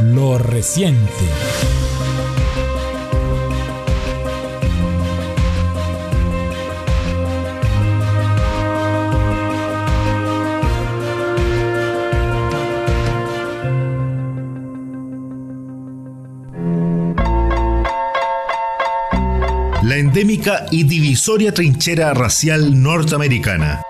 Lo reciente. Y divisoria trinchera racial norteamericana.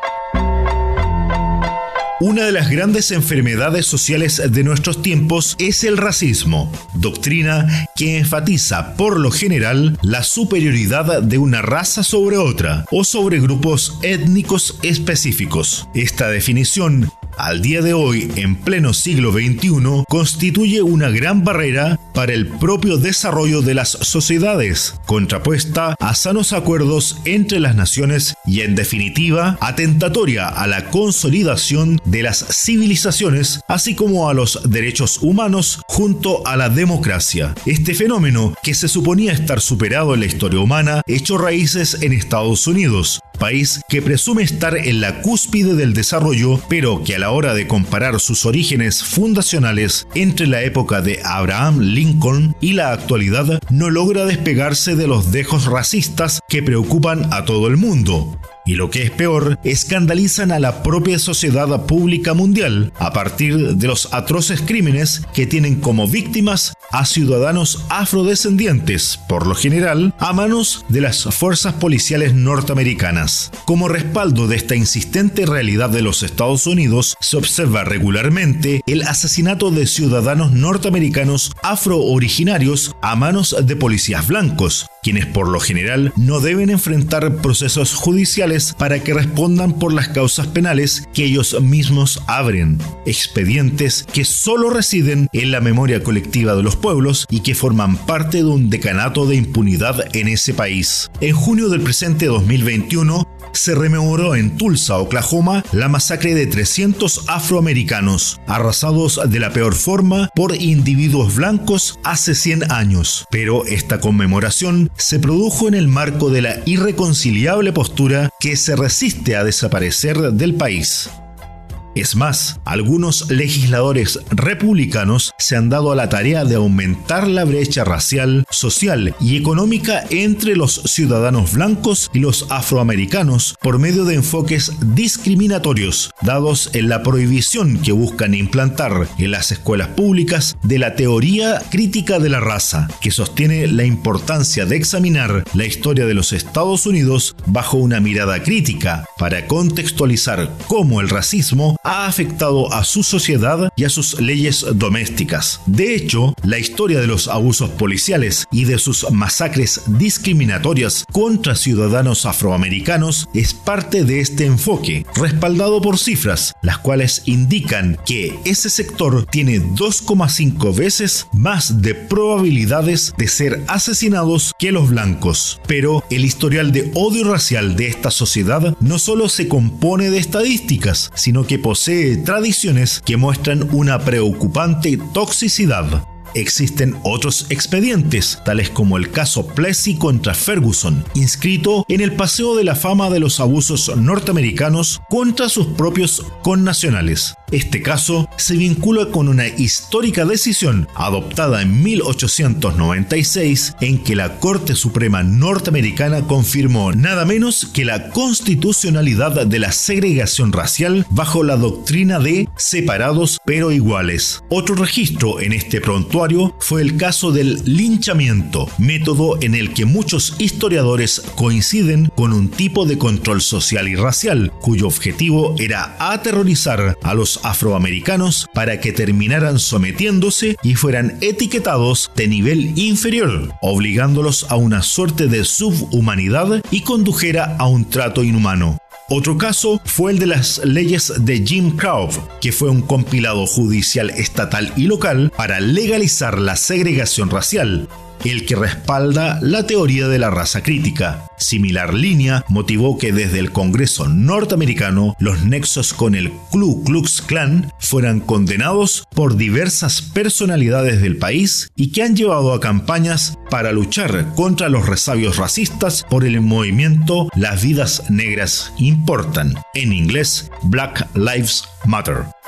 Una de las grandes enfermedades sociales de nuestros tiempos es el racismo, doctrina que enfatiza por lo general la superioridad de una raza sobre otra o sobre grupos étnicos específicos. Esta definición al día de hoy, en pleno siglo XXI, constituye una gran barrera para el propio desarrollo de las sociedades, contrapuesta a sanos acuerdos entre las naciones y en definitiva atentatoria a la consolidación de las civilizaciones, así como a los derechos humanos junto a la democracia. Este fenómeno, que se suponía estar superado en la historia humana, echó raíces en Estados Unidos, país que presume estar en la cúspide del desarrollo, pero que a la hora de comparar sus orígenes fundacionales entre la época de Abraham Lincoln y la actualidad, no logra despegarse de los dejos racistas que preocupan a todo el mundo y lo que es peor, escandalizan a la propia sociedad pública mundial a partir de los atroces crímenes que tienen como víctimas a ciudadanos afrodescendientes, por lo general a manos de las fuerzas policiales norteamericanas. Como respaldo de esta insistente realidad de los Estados Unidos, se observa regularmente el asesinato de ciudadanos norteamericanos afro-originarios a manos de policías blancos, quienes por lo general no deben enfrentar procesos judiciales para que respondan por las causas penales que ellos mismos abren, expedientes que solo residen en la memoria colectiva de los pueblos y que forman parte de un decanato de impunidad en ese país. En junio del presente 2021, se rememoró en Tulsa, Oklahoma, la masacre de 300 afroamericanos, arrasados de la peor forma por individuos blancos hace 100 años. Pero esta conmemoración se produjo en el marco de la irreconciliable postura que se resiste a desaparecer del país. Es más, algunos legisladores republicanos se han dado a la tarea de aumentar la brecha racial, social y económica entre los ciudadanos blancos y los afroamericanos por medio de enfoques discriminatorios dados en la prohibición que buscan implantar en las escuelas públicas de la teoría crítica de la raza, que sostiene la importancia de examinar la historia de los Estados Unidos bajo una mirada crítica para contextualizar cómo el racismo ha afectado a su sociedad y a sus leyes domésticas. De hecho, la historia de los abusos policiales y de sus masacres discriminatorias contra ciudadanos afroamericanos es parte de este enfoque, respaldado por cifras, las cuales indican que ese sector tiene 2,5 veces más de probabilidades de ser asesinados que los blancos. Pero el historial de odio racial de esta sociedad no solo se compone de estadísticas, sino que tradiciones que muestran una preocupante toxicidad. Existen otros expedientes, tales como el caso Plessy contra Ferguson, inscrito en el Paseo de la Fama de los Abusos Norteamericanos contra sus propios connacionales. Este caso se vincula con una histórica decisión adoptada en 1896 en que la Corte Suprema norteamericana confirmó nada menos que la constitucionalidad de la segregación racial bajo la doctrina de separados pero iguales. Otro registro en este prontuario fue el caso del linchamiento, método en el que muchos historiadores coinciden con un tipo de control social y racial, cuyo objetivo era aterrorizar a los afroamericanos para que terminaran sometiéndose y fueran etiquetados de nivel inferior, obligándolos a una suerte de subhumanidad y condujera a un trato inhumano. Otro caso fue el de las leyes de Jim Crow, que fue un compilado judicial estatal y local para legalizar la segregación racial, el que respalda la teoría de la raza crítica. Similar línea motivó que desde el Congreso norteamericano los nexos con el Ku Klux Klan fueran condenados por diversas personalidades del país y que han llevado a campañas para luchar contra los resabios racistas por el movimiento Las vidas negras importan, en inglés Black Lives Matter.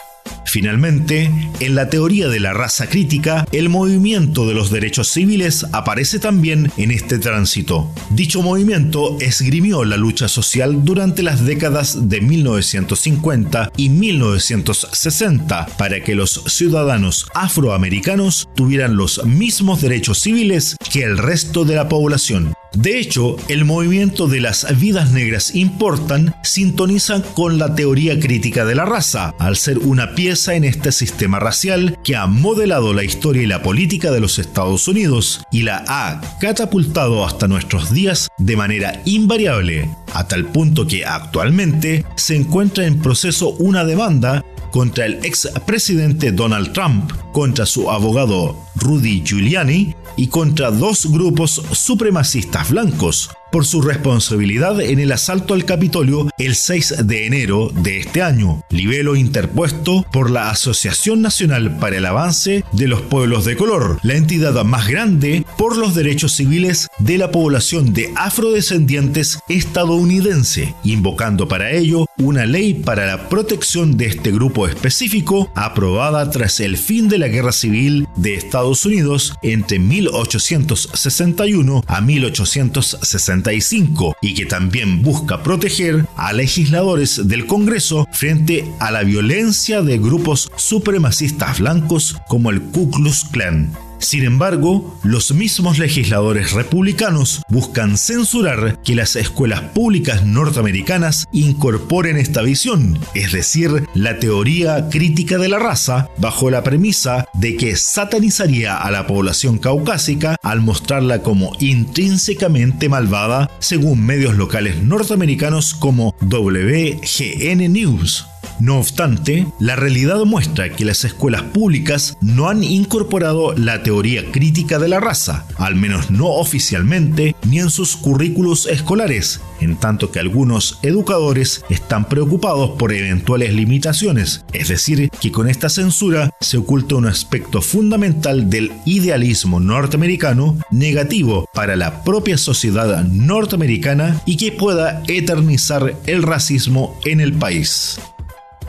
Finalmente, en la teoría de la raza crítica, el movimiento de los derechos civiles aparece también en este tránsito. Dicho movimiento esgrimió la lucha social durante las décadas de 1950 y 1960 para que los ciudadanos afroamericanos tuvieran los mismos derechos civiles que el resto de la población. De hecho, el movimiento de las vidas negras importan sintoniza con la teoría crítica de la raza, al ser una pieza en este sistema racial que ha modelado la historia y la política de los Estados Unidos y la ha catapultado hasta nuestros días de manera invariable, a tal punto que actualmente se encuentra en proceso una demanda contra el ex presidente Donald Trump, contra su abogado Rudy Giuliani y contra dos grupos supremacistas blancos por su responsabilidad en el asalto al Capitolio el 6 de enero de este año, libelo interpuesto por la Asociación Nacional para el Avance de los Pueblos de Color, la entidad más grande por los derechos civiles de la población de afrodescendientes estadounidense, invocando para ello una ley para la protección de este grupo específico aprobada tras el fin de la Guerra Civil de Estados Unidos entre 1861 a 1865 y que también busca proteger a legisladores del Congreso frente a la violencia de grupos supremacistas blancos como el Ku Klux Klan. Sin embargo, los mismos legisladores republicanos buscan censurar que las escuelas públicas norteamericanas incorporen esta visión, es decir, la teoría crítica de la raza, bajo la premisa de que satanizaría a la población caucásica al mostrarla como intrínsecamente malvada, según medios locales norteamericanos como WGN News. No obstante, la realidad muestra que las escuelas públicas no han incorporado la teoría crítica de la raza, al menos no oficialmente ni en sus currículos escolares, en tanto que algunos educadores están preocupados por eventuales limitaciones, es decir, que con esta censura se oculta un aspecto fundamental del idealismo norteamericano negativo para la propia sociedad norteamericana y que pueda eternizar el racismo en el país.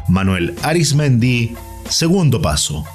Manuel Arismendi, segundo paso.